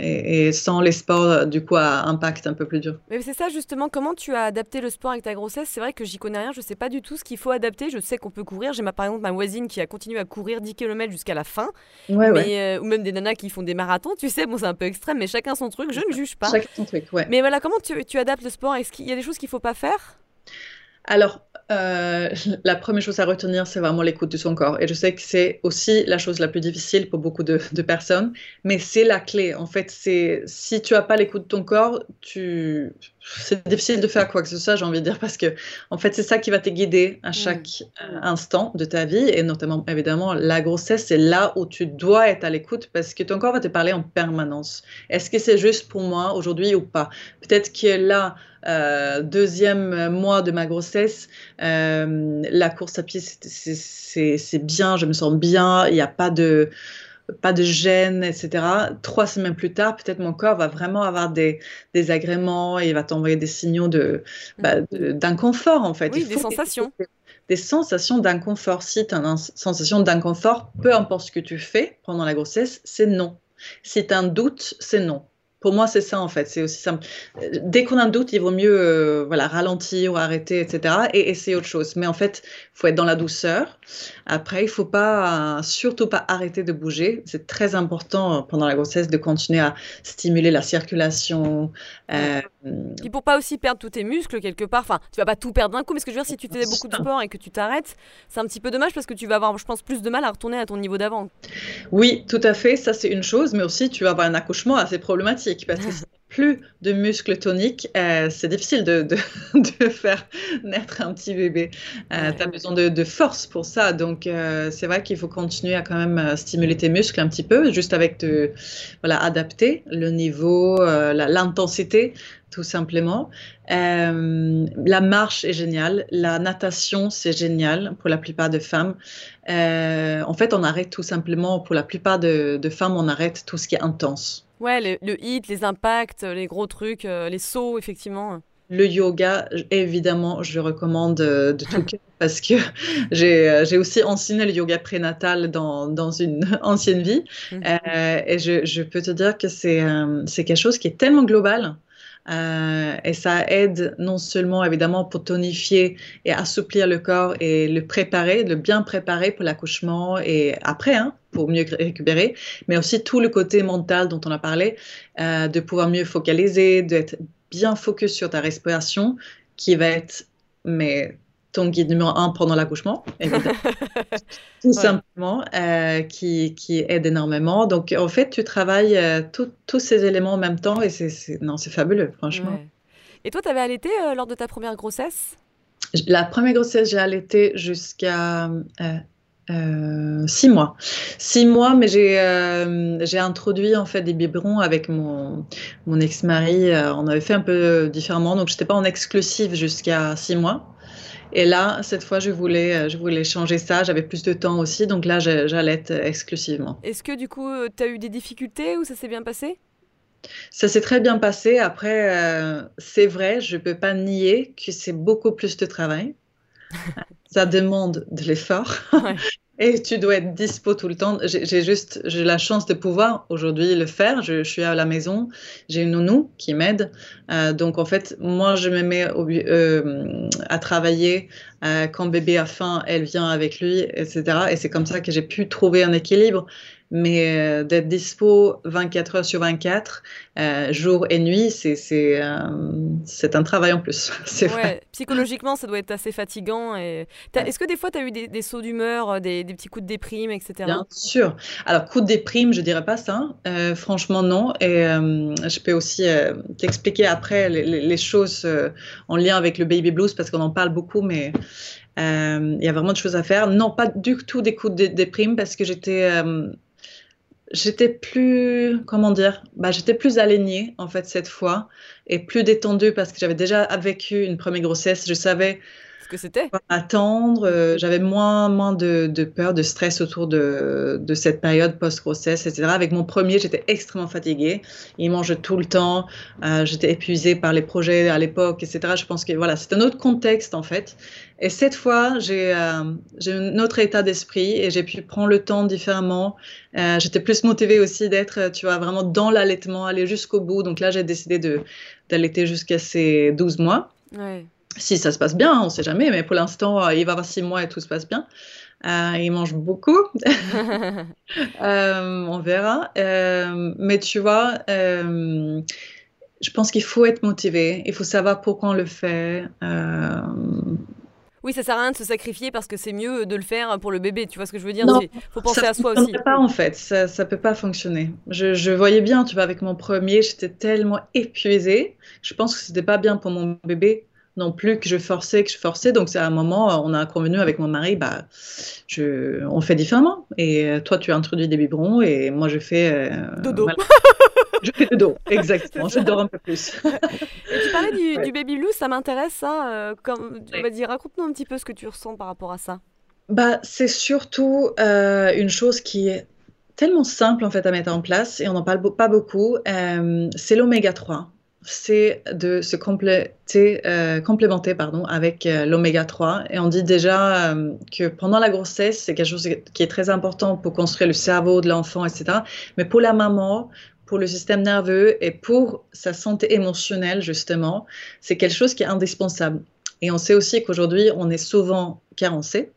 et, sans les sports euh, du coup à impact un peu plus dur. Mais c'est ça justement, comment tu as adapté le sport avec ta grossesse? C'est vrai que j'y connais rien, je sais pas du tout ce qu'il faut adapter. Je sais qu'on peut courir. J'ai par exemple ma voisine qui a continué à courir 10 km jusqu'à la fin, ouais, mais, ou même des nanas qui font des marathons. Tu sais, bon c'est un peu extrême, mais chacun son truc. Je ne juge pas. Chacun son truc, ouais. Mais voilà, comment tu, tu adaptes le sport? Est-ce qu'il y a des choses qu'il faut pas faire? Alors, euh, la première chose à retenir, c'est vraiment l'écoute de son corps. Et je sais que c'est aussi la chose la plus difficile pour beaucoup de, personnes, mais c'est la clé. En fait, c'est si tu n'as pas l'écoute de ton corps, tu... c'est difficile de faire quoi que ce soit, j'ai envie de dire, parce que en fait, c'est ça qui va te guider à mm. chaque euh, instant de ta vie, et notamment, évidemment, la grossesse, c'est là où tu dois être à l'écoute, parce que ton corps va te parler en permanence. Est-ce que c'est juste pour moi aujourd'hui ou pas? Peut-être que là, euh, deuxième mois de ma grossesse, euh, la course à pied, c'est bien, je me sens bien, il n'y a pas de pas de gêne, etc. Trois semaines plus tard, peut-être mon corps va vraiment avoir des, des agréments et il va t'envoyer des signaux bah, de, d'inconfort, en fait. Oui, des sensations. Des sensations d'inconfort. Si tu as une sensation d'inconfort, peu importe ce que tu fais pendant la grossesse, c'est non. Si tu as un doute, c'est non. Pour moi, c'est ça en fait. C'est aussi simple. Dès qu'on a un doute, il vaut mieux euh, voilà, ralentir ou arrêter, etc. et essayer autre chose. Mais en fait, il faut être dans la douceur. Après, il ne faut pas, surtout pas arrêter de bouger. C'est très important pendant la grossesse de continuer à stimuler la circulation. Euh, et pour pas aussi perdre tous tes muscles quelque part. Enfin, tu vas pas tout perdre d'un coup, mais ce que je veux dire, si tu fais beaucoup de sport et que tu t'arrêtes, c'est un petit peu dommage parce que tu vas avoir, je pense, plus de mal à retourner à ton niveau d'avant. Oui, tout à fait. Ça, c'est une chose, mais aussi tu vas avoir un accouchement assez problématique parce que plus de muscles toniques, euh, c'est difficile de, de, faire naître un petit bébé. Euh, tu as besoin de, force pour ça. Donc, euh, c'est vrai qu'il faut continuer à quand même stimuler tes muscles un petit peu, juste avec de voilà, adapter le niveau, l'intensité, tout simplement. la marche est géniale. La natation, c'est génial pour la plupart des femmes. en fait, on arrête tout simplement, pour la plupart de, de femmes, on arrête tout ce qui est intense. Ouais, le, le, hit, les impacts, les gros trucs, euh, les sauts, effectivement. Le yoga, évidemment, je recommande euh, de tout cœur parce que euh, j'ai aussi enseigné le yoga prénatal dans, dans une ancienne vie. Mhm. et je, je, peux te dire que c'est quelque chose qui est tellement global euh, et ça aide non seulement évidemment pour tonifier et assouplir le corps et le préparer, le bien préparer pour l'accouchement et après, hein, pour mieux récupérer, mais aussi tout le côté mental dont on a parlé, euh, de pouvoir mieux focaliser, d'être bien focus sur ta respiration, qui va être mais ton guide numéro un pendant l'accouchement, tout simplement, euh, qui, qui, aide énormément. Donc, en fait, tu travailles euh, tous ces éléments en même temps et c'est non, c'est fabuleux, franchement. Et toi, tu avais allaité euh, lors de ta première grossesse? La première grossesse, j'ai allaité jusqu'à six mois. Six mois, mais j'ai introduit en fait des biberons avec mon, mon ex-mari. on avait fait un peu différemment, donc je n'étais pas en exclusif jusqu'à six mois. Et là, cette fois, je voulais, euh, je voulais changer ça. J'avais plus de temps aussi. Donc là, j'allais être exclusivement. Est-ce que du coup, euh, tu as eu des difficultés ou ça s'est bien passé? Ça s'est très bien passé. Après, euh, c'est vrai, je ne peux pas nier que c'est beaucoup plus de travail. ça demande de l'effort. Ouais. Et tu dois être dispo tout le temps. J'ai juste, j'ai la chance de pouvoir aujourd'hui le faire. Je, suis à la maison, j'ai une nounou qui m'aide. Euh, donc en fait, moi, je me mets euh, à travailler euh, quand bébé a faim, elle vient avec lui, etc. Et c'est comme ça que j'ai pu trouver un équilibre mais euh, d'être dispo 24 heures sur 24, euh, jour et nuit, c'est c'est euh, un travail en plus. Ouais, vrai. Psychologiquement, ça doit être assez fatigant. Et... Est-ce que des fois, tu as eu des, des sauts d'humeur, des, des, petits coups de déprime, etc. Bien sûr. Alors, coups de déprime, je dirais pas ça. franchement, non. Et je peux aussi t'expliquer après les, les choses en lien avec le baby blues parce qu'on en parle beaucoup, mais il y a vraiment de choses à faire. Non, pas du tout des coups de déprime parce que j'étais j'étais plus, comment dire, bah, j'étais plus alignée en fait cette fois et plus détendue parce que j'avais déjà vécu une première grossesse. Je savais ce que c'était attendre. Euh, j'avais moins, moins de, de, peur, de stress autour de, de cette période post-grossesse, etc. Avec mon premier, j'étais extrêmement fatiguée. Il mange tout le temps. Euh, j'étais épuisée par les projets à l'époque, etc. Je pense que voilà, c'est un autre contexte en fait. Et cette fois, j'ai euh, un autre état d'esprit et j'ai pu prendre le temps différemment. Euh, j'étais plus motivée aussi d'être, tu vois, vraiment dans l'allaitement, aller jusqu'au bout. Donc là, j'ai décidé d'allaiter jusqu'à ces 12 mois. Si ça se passe bien, on ne sait jamais, mais pour l'instant, euh, il va avoir 6 mois et tout se passe bien. il mange beaucoup. on verra. mais tu vois, je pense qu'il faut être motivé, il faut savoir pourquoi on le fait. Euh, oui, ça sert à rien de se sacrifier parce que c'est mieux de le faire pour le bébé. Tu vois ce que je veux dire? Il faut penser à soi aussi. pas en fait, ça, ça peut pas fonctionner. Je, je, voyais bien, tu vois, avec mon premier, j'étais tellement épuisée. Je pense que c'était pas bien pour mon bébé non plus que je forçais, que je forçais. Donc, c'est à un moment, on a convenu avec mon mari, bah, je, on fait différemment. Et euh, toi, tu as introduit des biberons et moi, je fais. Euh, dodo. je fais dodo, exactement. je dors un peu plus. et tu parlais du, baby blues, ça m'intéresse, ça. Euh, comme, vas-y, raconte-nous un petit peu ce que tu ressens par rapport à ça. Bah, c'est surtout une chose qui est tellement simple en fait à mettre en place et on n'en parle pas beaucoup. c'est l'oméga 3 c'est de se compléter, euh, complémenter pardon, avec euh, l'oméga 3. Et on dit déjà euh, que pendant la grossesse, c'est quelque chose qui est très important pour construire le cerveau de l'enfant, etc. Mais pour la maman, pour le système nerveux et pour sa santé émotionnelle, justement, c'est quelque chose qui est indispensable. Et on sait aussi qu'aujourd'hui, on est souvent carencé.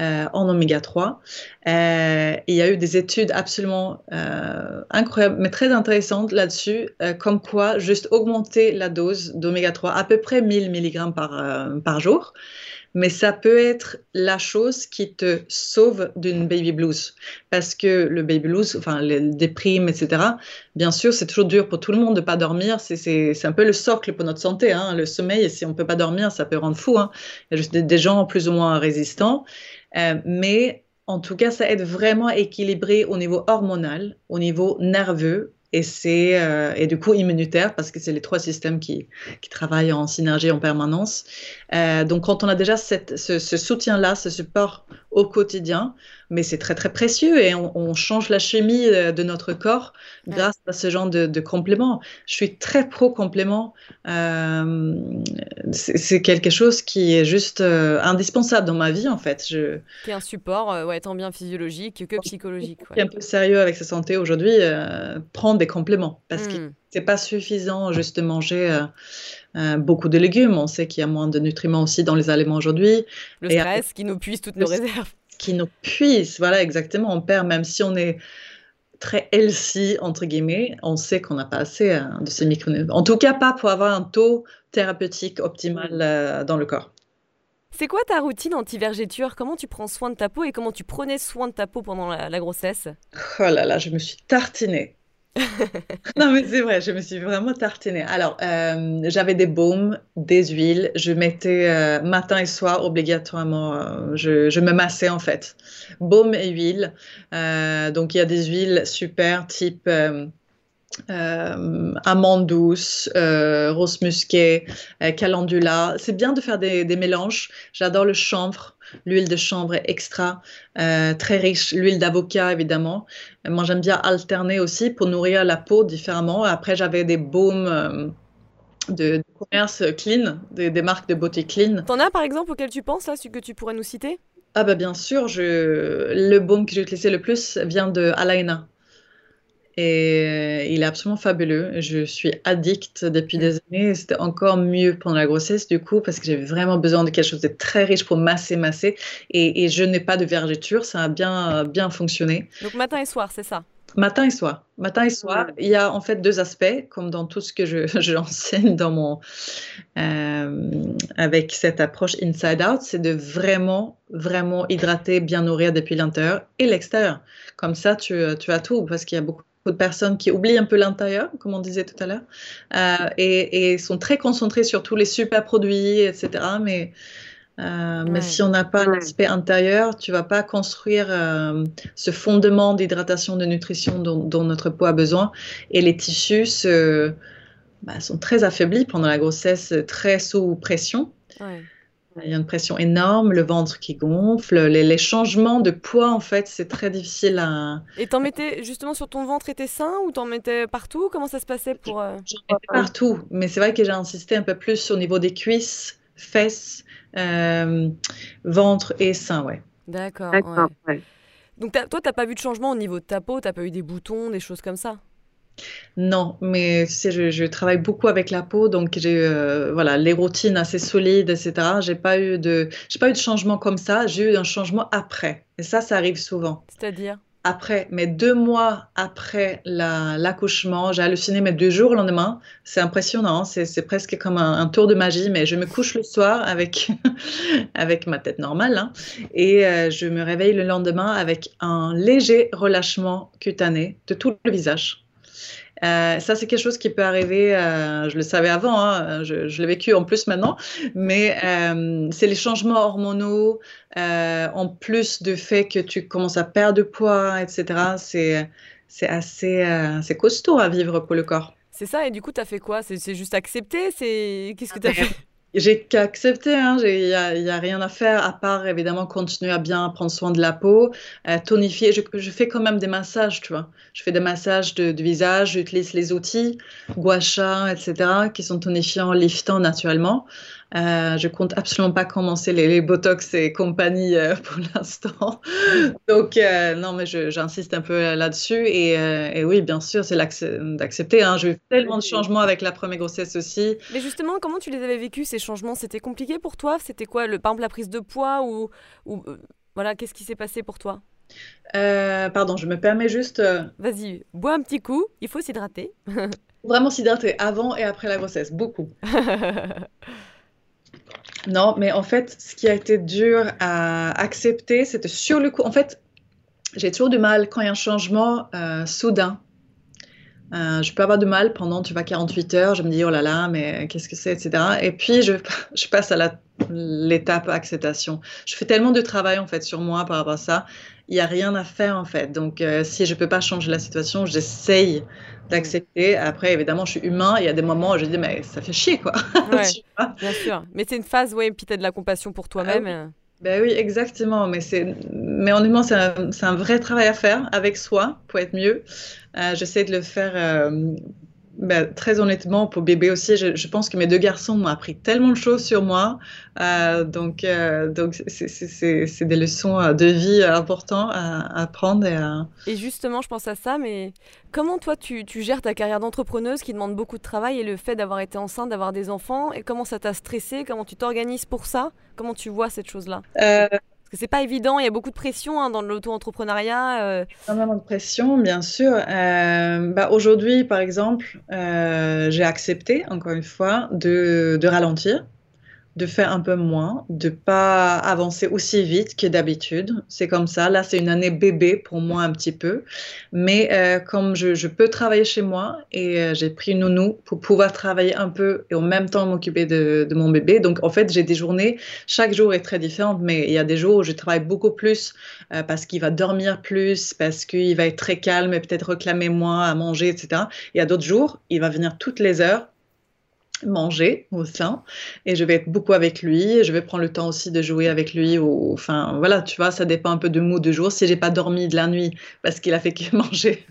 Euh, en oméga 3. Euh, il y a eu des études absolument euh, incroyables, mais très intéressantes là-dessus, comme quoi juste augmenter la dose d'oméga 3 à peu près 1000 mg par, jour mais ça peut être la chose qui te sauve d'une baby blues. Parce que le baby blues, enfin les déprimes, etc., bien sûr, c'est toujours dur pour tout le monde de ne pas dormir. C'est un peu le socle pour notre santé, hein, le sommeil. Et si on ne peut pas dormir, ça peut rendre fou. Hein. Il y a juste des, gens plus ou moins résistants. Euh, mais en tout cas, ça aide vraiment à équilibrer au niveau hormonal, au niveau nerveux et c'est euh, et du coup immunitaire parce que c'est les trois systèmes qui, qui travaillent en synergie en permanence. Euh, donc quand on a déjà cette, ce, ce soutien-là, ce support au quotidien, mais c'est très très précieux et on, change la chimie euh, de notre corps grâce à ce genre de, de compléments. Je suis très pro complément. Euh, c'est quelque chose qui est juste euh, indispensable dans ma vie en fait. Je... C'est un support, ouais, tant bien physiologique que psychologique. Ouais. un peu sérieux avec sa santé aujourd'hui, prendre des compléments parce que hmm. c'est pas suffisant juste de manger. beaucoup de légumes. On sait qu'il y a moins de nutriments aussi dans les aliments aujourd'hui. Le stress qui nous puise toutes nos réserves qui nous puisse. Voilà, exactement. On perd, même si on est très healthy, entre guillemets, on sait qu'on n'a pas assez hein, de ces micronutriments. En tout cas, pas pour avoir un taux thérapeutique optimal euh, dans le corps. C'est quoi ta routine anti-vergéture? Comment tu prends soin de ta peau et comment tu prenais soin de ta peau pendant la, la grossesse? Oh là là, je me suis tartinée. non, mais c'est vrai, je me suis vraiment tartinée. Alors, euh, j'avais des baumes, des huiles. Je mettais euh, matin et soir obligatoirement, euh, je, me massais en fait. Baume et huile. donc, il y a des huiles super, type amande douce, rose musquée, calendula. C'est bien de faire des, des mélanges. J'adore le chanvre. L'huile de chanvre est extra, euh, très riche. L'huile d'avocat, évidemment. Moi, j'aime bien alterner aussi pour nourrir la peau différemment. Après, j'avais des baumes euh, de, commerce clean, des, marques de beauté clean. T'en as, par exemple, auquel tu penses, là, ce que tu pourrais nous citer? Ah bah bien sûr, je... le baume que j'ai utilisé le plus vient de Alaina. Et euh, il est absolument fabuleux. Je suis addict depuis des années. C'était encore mieux pendant la grossesse, du coup, parce que j'avais vraiment besoin de quelque chose de très riche pour masser, masser. Et, je n'ai pas de vergeture. Ça a bien, bien fonctionné. Donc matin et soir, c'est ça? Matin et soir. Matin et soir. Il y a en fait deux aspects, comme dans tout ce que je, dans mon, euh, avec cette approche inside out, c'est de vraiment, vraiment hydrater, bien nourrir depuis l'intérieur et l'extérieur. Comme ça, tu, tu as tout, parce qu'il y a beaucoup de personnes qui oublient un peu l'intérieur, comme on disait tout à l'heure, euh, et, sont très concentrées sur tous les super produits, etc. Mais, euh, mais si on n'a pas l'aspect intérieur, tu vas pas construire euh, ce fondement d'hydratation, de nutrition dont, notre peau a besoin. Et les tissus bah, sont très affaiblis pendant la grossesse, très sous pression. Ouais. Il y a une pression énorme, le ventre qui gonfle, les, changements de poids, en fait, c'est très difficile à. Et t'en mettais justement sur ton ventre et tes seins ou t'en mettais partout? Comment ça se passait pour. Euh... J'en mettais partout, mais c'est vrai que j'ai insisté un peu plus au niveau des cuisses, fesses, euh, ventre et seins, ouais. D'accord. Ouais. Donc toi, t'as pas vu de changement au niveau de ta peau? T'as pas eu des boutons, des choses comme ça? Non, mais tu sais, je, travaille beaucoup avec la peau, donc j'ai euh, voilà les routines assez solides, etc. J'ai pas eu de, j'ai pas eu de changement comme ça. J'ai eu un changement après, et ça, ça arrive souvent. C'est-à-dire? Après, mais deux mois après l'accouchement, j'ai halluciné, mais deux jours au lendemain, c'est impressionnant, c'est presque comme un, tour de magie, mais je me couche le soir avec, avec ma tête normale, hein, et euh, je me réveille le lendemain avec un léger relâchement cutané de tout le visage. Euh, ça, c'est quelque chose qui peut arriver, euh, je le savais avant, hein, je, l'ai vécu en plus maintenant, mais euh, c'est les changements hormonaux, en plus du fait que tu commences à perdre du poids, etc. C'est, c'est assez c'est costaud à vivre pour le corps. C'est ça, et du coup, tu as fait quoi? C'est, juste accepter c'est... Qu'est-ce que tu as fait? J'ai qu'accepté, hein, il n'y a, a, rien à faire à part évidemment continuer à bien prendre soin de la peau, euh, tonifier. Je, je, fais quand même des massages, tu vois. Je fais des massages de, de visage, j'utilise les outils, gua etc., qui sont tonifiants, liftants naturellement. Euh, je compte absolument pas commencer les, Botox et compagnie euh, pour l'instant. Donc, euh, non, mais j'insiste un peu là-dessus. Et, et, oui, bien sûr, c'est d'accepter. Hein. J'ai eu tellement de changements avec la première grossesse aussi. Mais justement, comment tu les avais vécus, ces changements? C'était compliqué pour toi? C'était quoi, le, par exemple, la prise de poids ou, ou voilà, qu'est-ce qui s'est passé pour toi? Pardon, je me permets juste. Vas-y, bois un petit coup, il faut s'hydrater. Vraiment s'hydrater avant et après la grossesse, beaucoup. Non, mais en fait, ce qui a été dur à accepter, c'était sur le coup. En fait, j'ai toujours du mal quand il y a un changement euh, soudain. Euh, je peux avoir du mal pendant, tu vois, 48 heures. Je me dis, oh là là, mais qu'est-ce que c'est, etc. Et puis, je, je passe à l'étape acceptation. Je fais tellement de travail, en fait, sur moi par rapport à ça. Il n'y a rien à faire, en fait. Donc, euh, si je ne peux pas changer la situation, j'essaye d'accepter. Après, évidemment, je suis humain. Il y a des moments où je dis, mais ça fait chier, quoi. bien sûr. Mais c'est une phase, ouais, puis tu as de la compassion pour toi-même. Ah ben oui, exactement. Mais, c'est... mais c'est un... c'est un vrai travail à faire avec soi pour être mieux. Euh, j'essaie de le faire euh, bah, très honnêtement, pour bébé aussi, je, pense que mes deux garçons m'ont appris tellement de choses sur moi. Euh, donc, euh, donc c'est des leçons euh, de vie importantes à, apprendre. Et, et, justement, je pense à ça, mais comment toi, tu, tu gères ta carrière d'entrepreneuse qui demande beaucoup de travail et le fait d'avoir été enceinte, d'avoir des enfants, et comment ça t'a stressé Comment tu t'organises pour ça? Comment tu vois cette chose-là? Que c'est pas évident, il y a beaucoup de pression hein, dans l'auto-entrepreneuriat. Euh. Énormément de pression, bien sûr. Euh, bah, Aujourd'hui, par exemple, euh, j'ai accepté, encore une fois, de, de ralentir de faire un peu moins, de pas avancer aussi vite que d'habitude. C'est comme ça. Là, c'est une année bébé pour moi un petit peu. Mais euh, comme je, peux travailler chez moi et euh, j'ai pris une nounou pour pouvoir travailler un peu et en même temps m'occuper de, mon bébé. Donc, en fait, j'ai des journées, chaque jour est très différent, mais il y a des jours où je travaille beaucoup plus euh, parce qu'il va dormir plus, parce qu'il va être très calme et peut-être réclamer moins à manger, etc. Il y a d'autres jours, il va venir toutes les heures manger au sein. Et je vais être beaucoup avec lui. Je vais prendre le temps aussi de jouer avec lui ou enfin voilà tu vois ça dépend un peu de mood de jour. Si j'ai pas dormi de la nuit parce qu'il a fait que manger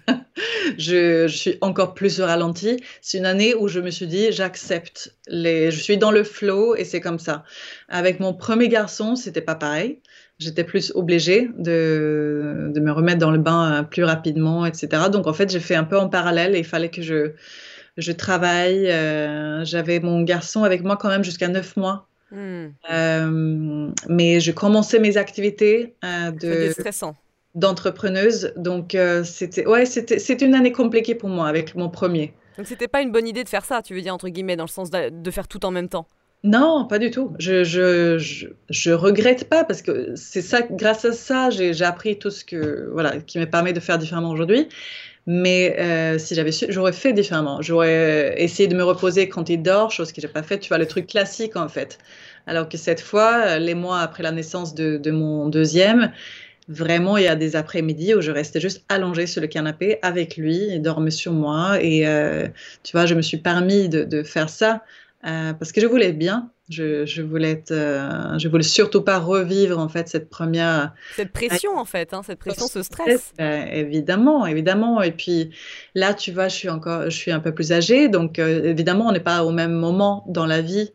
je, je, suis encore plus ralenti. C'est une année où je me suis dit j'accepte les je suis dans le flow et c'est comme ça. Avec mon premier garçon c'était pas pareil. J'étais plus obligée de, de me remettre dans le bain plus rapidement etc donc en fait j'ai fait un peu en parallèle et il fallait que je je travaille. Euh, j'avais mon garçon avec moi quand même jusqu'à neuf mois. Hmm. Euh, mais je commençais mes activités euh, de d'entrepreneuse. Donc c'était ouais, c'était une année compliquée pour moi avec mon premier. Donc c'était pas une bonne idée de faire ça, tu veux dire entre guillemets, dans le sens de, faire tout en même temps? Non, pas du tout. Je, je, je, je regrette pas parce que c'est ça, grâce à ça, j'ai appris tout ce que, voilà, qui me permet de faire différemment aujourd'hui. Mais euh, si j'avais su, j'aurais fait différemment. J'aurais essayé de me reposer quand il dort, chose que j'ai pas faite. Tu vois, le truc classique en fait. Alors que cette fois, les mois après la naissance de, de mon deuxième, vraiment, il y a des après-midi où je restais juste allongée sur le canapé avec lui, il dormait sur moi. Et euh, tu vois, je me suis permis de, de faire ça euh, parce que je voulais bien. Je, je voulais être, euh, je voulais surtout pas revivre en fait cette première cette pression en fait, hein, cette pression, ce stress. Évidemment, évidemment. Et puis là, tu vois, je suis encore, je suis un peu plus âgée, donc euh, évidemment, on n'est pas au même moment dans la vie.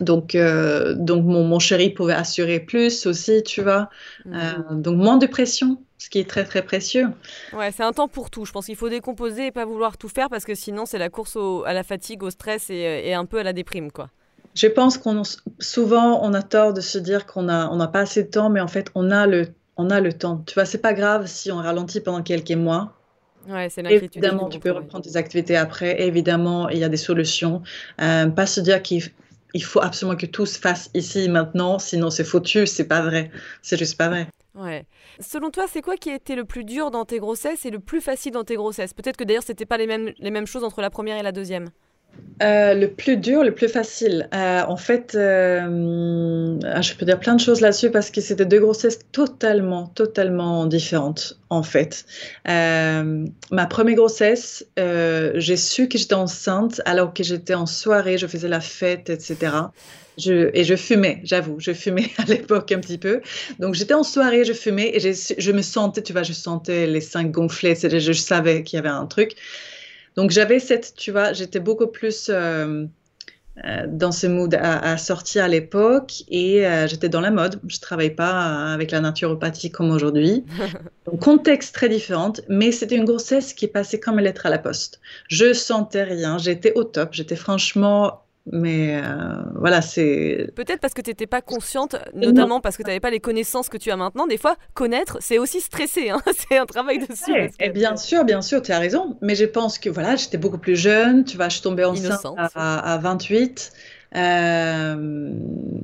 donc, donc mon, mon, chéri pouvait assurer plus aussi, tu vois. Mmh. donc moins de pression ce qui est très très précieux. Ouais, c'est un temps pour tout. Je pense qu'il faut décomposer et pas vouloir tout faire parce que sinon c'est la course à la fatigue, au stress et, un peu à la déprime, quoi. Je pense qu'on souvent on a tort de se dire qu'on a on n'a pas assez de temps, mais en fait on a le on a le temps. Tu vois, c'est pas grave si on ralentit pendant quelques mois. Ouais, c'est Évidemment, tu peux reprendre tes activités après. Évidemment, il y a des solutions. Euh, pas se dire qu'il faut absolument que tout se fasse ici maintenant, sinon c'est foutu. C'est pas vrai. C'est juste pas vrai. Ouais. Selon toi, c'est quoi qui a été le plus dur dans tes grossesses et le plus facile dans tes grossesses? Peut-être que d'ailleurs, c'était pas les mêmes, les mêmes choses entre la première et la deuxième. Euh, le plus dur, le plus facile. Euh, en fait, euh, ah, je peux dire plein de choses là-dessus parce que c'était deux grossesses totalement, totalement différentes, en fait. ma première grossesse, j'ai su que j'étais enceinte alors que j'étais en soirée, je faisais la fête, etc. Et je fumais, j'avoue, je fumais à l'époque un petit peu. Donc j'étais en soirée, je fumais et je me sentais, tu vois, je sentais les seins gonflés, je savais qu'il y avait un truc. Donc j'avais cette, tu vois, j'étais beaucoup plus euh, euh, dans ce mood à, sortir à l'époque et euh, j'étais dans la mode. Je travaillais pas avec la naturopathie comme aujourd'hui. Donc contexte très différent, mais c'était une grossesse qui passait comme lettre à la poste. Je sentais rien, j'étais au top, j'étais franchement mais euh, voilà, c'est. Peut-être parce que tu n'étais pas consciente, notamment parce que tu n'avais pas les connaissances que tu as maintenant. Des fois, connaître, c'est aussi stressé. Hein c'est un travail dessus. Et eh bien sûr, bien sûr, tu as raison. Mais je pense que voilà, j'étais beaucoup plus jeune. Tu vois, je suis tombée enceinte à, à, 28. Euh,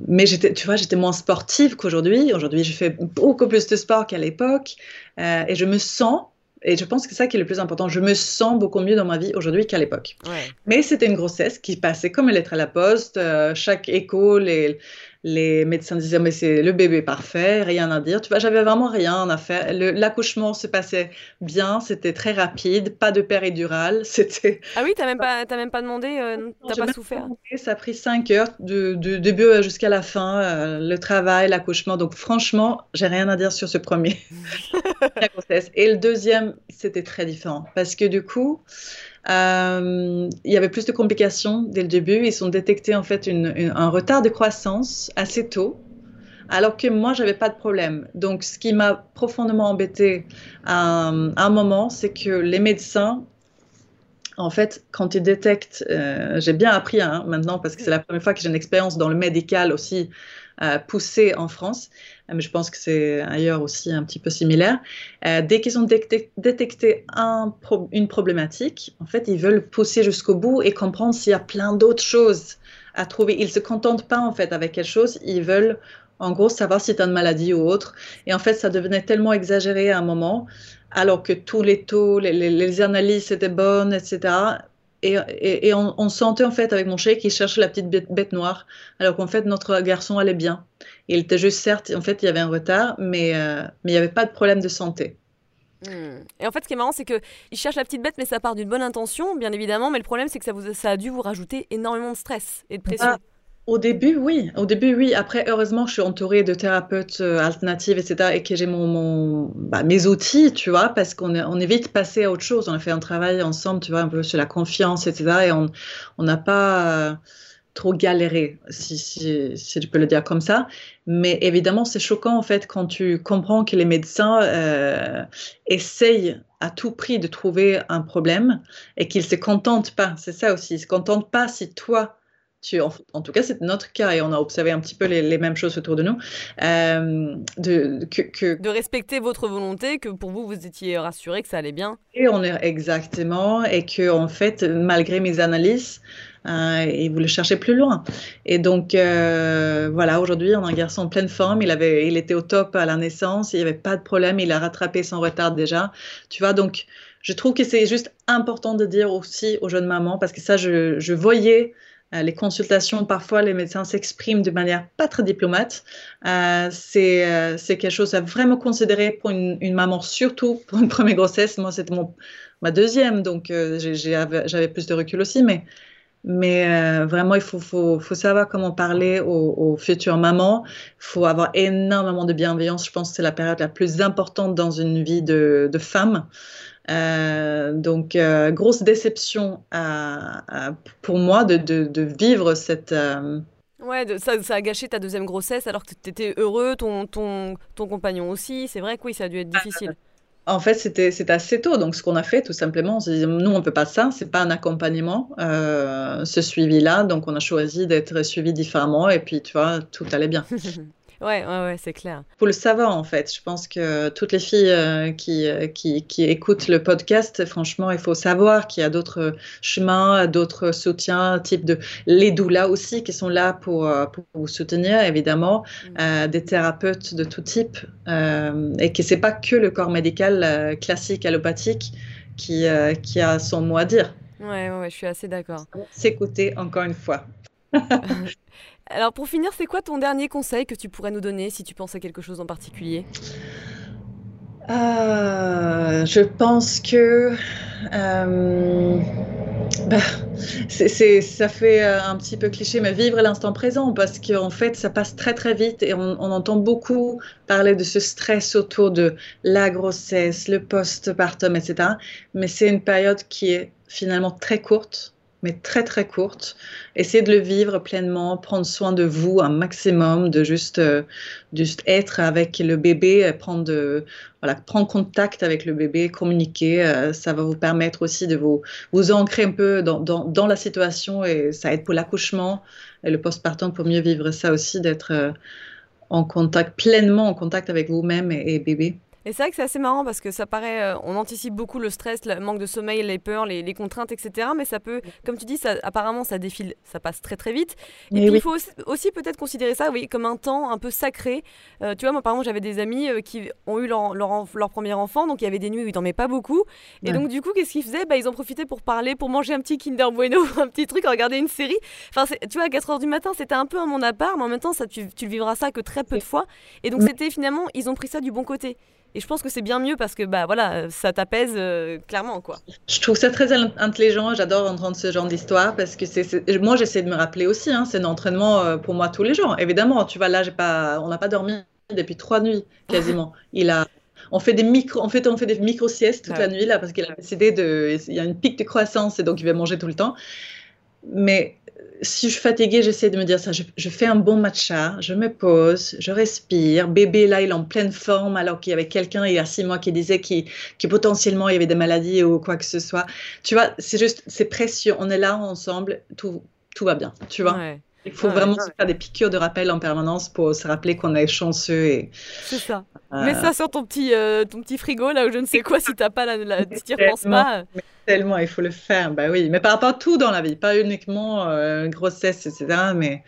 mais j'étais, tu vois, j'étais moins sportive qu'aujourd'hui. Aujourd'hui, je fais beaucoup plus de sport qu'à l'époque. Euh, et je me sens et je pense que c'est ça qui est le plus important. Je me sens beaucoup mieux dans ma vie aujourd'hui qu'à l'époque. Mais c'était une grossesse qui passait comme une lettre à la poste. Euh, chaque écho, les, les médecins disaient mais c'est le bébé parfait, rien à dire. Tu vois, j'avais vraiment rien à faire. L'accouchement se passait bien, c'était très rapide, pas de péridurale, c'était. Ah oui, t'as même pas, même pas demandé, euh, t'as pas souffert. Ça a pris cinq heures du de, début jusqu'à la fin, euh, le travail, l'accouchement. Donc franchement, j'ai rien à dire sur ce premier. Et le deuxième, c'était très différent parce que du coup. Euh, il y avait plus de complications dès le début. Ils ont détecté en fait un retard de croissance assez tôt, alors que moi, j'avais pas de problème. Donc, ce qui m'a profondément embêté à, un moment, c'est que les médecins, en fait, quand ils détectent, euh, j'ai bien appris hein, maintenant parce que c'est la première fois que j'ai une expérience dans le médical aussi euh, poussée en France, mais je pense que c'est ailleurs aussi un petit peu similaire. Euh, dès qu'ils ont détecté, un une problématique, en fait, ils veulent pousser jusqu'au bout et comprendre s'il y a plein d'autres choses à trouver. Ils se contentent pas en fait avec quelque chose, ils veulent en gros savoir si tu as une maladie ou autre. Et en fait, ça devenait tellement exagéré à un moment, alors que tous les taux, les analyses étaient bonnes, etc. Et, on, sentait en fait avec mon chéri qu'il cherchait la petite bête, noire, alors qu'en fait notre garçon allait bien. Il était juste certes, en fait il y avait un retard, mais, euh, mais il n'y avait pas de problème de santé. Hmm. Et en fait, ce qui est marrant, c'est qu'il cherche la petite bête, mais ça part d'une bonne intention, bien évidemment. Mais le problème, c'est que ça, vous, ça a dû vous rajouter énormément de stress et de pression. Ah, au début, oui. Au début, oui. Après, heureusement, je suis entourée de thérapeutes euh, alternatives, etc. Et que j'ai bah, mes outils, tu vois, parce qu'on est, on est vite passé à autre chose. On a fait un travail ensemble, tu vois, un peu sur la confiance, etc. Et on n'a pas euh, trop galéré, si, si, je peux le dire comme ça. Mais évidemment, c'est choquant, en fait, quand tu comprends que les médecins euh, essayent à tout prix de trouver un problème et qu'ils se contentent pas. C'est ça aussi. Ils se contentent pas si toi, en, tout cas, c'est notre cas et on a observé un petit peu les, mêmes choses autour de nous. Euh, de, que, de respecter votre volonté, que pour vous, vous étiez rassuré que ça allait bien. Et on est exactement, et que en fait, malgré mes analyses, euh, il voulait chercher plus loin. Et donc, euh, voilà, aujourd'hui, on a un garçon en pleine forme. Il, avait, il était au top à la naissance, il n'y avait pas de problème, il a rattrapé son retard déjà. Tu vois, donc, je trouve que c'est juste important de dire aussi aux jeunes mamans, parce que ça, je, je voyais les consultations, parfois, les médecins s'expriment de manière pas très diplomate. Euh, euh, c'est quelque chose à vraiment considérer pour une, maman, surtout pour une première grossesse. Moi, c'était ma deuxième, donc j'avais plus de recul aussi. Mais, vraiment, il faut, savoir comment parler aux, futures mamans. Il faut avoir énormément de bienveillance. Je pense que c'est la période la plus importante dans une vie de femme. Euh, donc, euh, grosse déception pour moi de, vivre cette... Euh, ouais, ça, ça, a gâché ta deuxième grossesse alors que tu étais heureux, ton, ton, ton compagnon aussi. C'est vrai que oui, ça a dû être difficile. En fait, c'était assez tôt. Donc, ce qu'on a fait, tout simplement, on s'est dit, nous, on ne peut pas ça. C'est pas un accompagnement, ce suivi-là. Donc, on a choisi d'être suivi différemment. Et puis, tu vois, tout allait bien. Ouais, ouais, ouais, c'est clair. Faut le savoir en fait. Je pense que toutes les filles euh, qui, euh, qui, qui, écoutent le podcast, franchement, il faut savoir qu'il y a d'autres chemins, d'autres soutiens, type de les doulas aussi qui sont là pour, euh, pour vous soutenir, évidemment, mm. des thérapeutes de tout type, et que c'est pas que le corps médical classique allopathique qui, qui a son mot à dire. Ouais, ouais, je suis assez d'accord. S'écouter encore une fois. Alors pour finir, c'est quoi ton dernier conseil que tu pourrais nous donner si tu penses à quelque chose en particulier? Euh, Je pense que euh, bah, ça fait euh, un petit peu cliché, mais vivre l'instant présent parce qu'en fait, ça passe très très vite et on, on, entend beaucoup parler de ce stress autour de la grossesse, le postpartum, etc. Mais c'est une période qui est finalement très courte mais très très courte. Essayez de le vivre pleinement, prendre soin de vous un maximum, de juste, euh, juste être avec le bébé, prendre, de, voilà, prendre contact avec le bébé, communiquer. Euh, ça va vous permettre aussi de vous, vous ancrer un peu dans, dans, la situation et ça aide pour l'accouchement et le postpartum pour mieux vivre ça aussi, d'être euh, en contact, pleinement en contact avec vous-même et bébé. Et c'est vrai que c'est assez marrant parce que ça paraît, euh, on anticipe beaucoup le stress, le manque de sommeil, les peurs, les, contraintes, etc. Mais ça peut, comme tu dis, ça, apparemment ça défile, ça passe très très vite. Et, puis il faut aussi, peut-être considérer ça, oui, comme un temps un peu sacré. Euh, tu vois, moi par exemple, j'avais des amis euh, qui ont eu leur, leur, premier enfant, donc il y avait des nuits où ils dormaient pas beaucoup. Et donc du coup, qu'est-ce qu'ils faisaient? Bah, Ils en profitaient pour parler, pour manger un petit Kinder Bueno, un petit truc, regarder une série. Enfin, tu vois, à 4 h du matin, c'était un peu un mon appart, mais en même temps, ça, tu, tu le vivras ça que très peu de fois. Et donc c'était finalement, ils ont pris ça du bon côté. Et je pense que c'est bien mieux parce que bah voilà, ça t'apaise euh, clairement quoi. Je trouve ça très intelligent. J'adore entendre ce genre d'histoire parce que c'est moi j'essaie de me rappeler aussi. Hein, c'est un entraînement euh, pour moi tous les jours. Évidemment, tu vois là j'ai pas, on n'a pas dormi depuis trois nuits quasiment. Il a on fait des micro, en fait, on fait des micro siestes toute la nuit là parce qu'il a décidé de, il y a une pique de croissance et donc il va manger tout le temps. Mais si je suis fatiguée, j'essaie de me dire ça. Je, fais un bon matcha, je me pose, je respire. Bébé, là, il est en pleine forme, alors qu'il y avait quelqu'un il y a six mois qui disait qu'il potentiellement il y avait des maladies ou quoi que ce soit. Tu vois, c'est juste, c'est précieux. On est là ensemble, tout, tout va bien, tu vois. Il faut vraiment se faire des piqûres de rappel en permanence pour se rappeler qu'on est chanceux. Et... C'est ça. Euh, Mets ça sur ton petit, euh, ton petit frigo, là où je ne sais quoi, si tu n'as pas la, la si tu repenses pas. Tellement, il faut le faire. Bah oui, mais par rapport à tout dans la vie, pas uniquement euh, grossesse, etc. Mais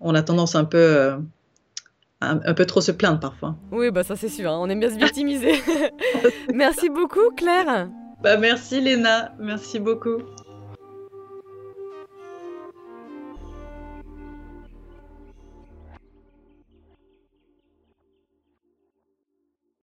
on a tendance un peu, un, peu trop se plaindre parfois. Oui, bah ça c'est sûr. Hein. on aime bien se victimiser. merci beaucoup, Claire. Bah merci, Léna. Merci beaucoup.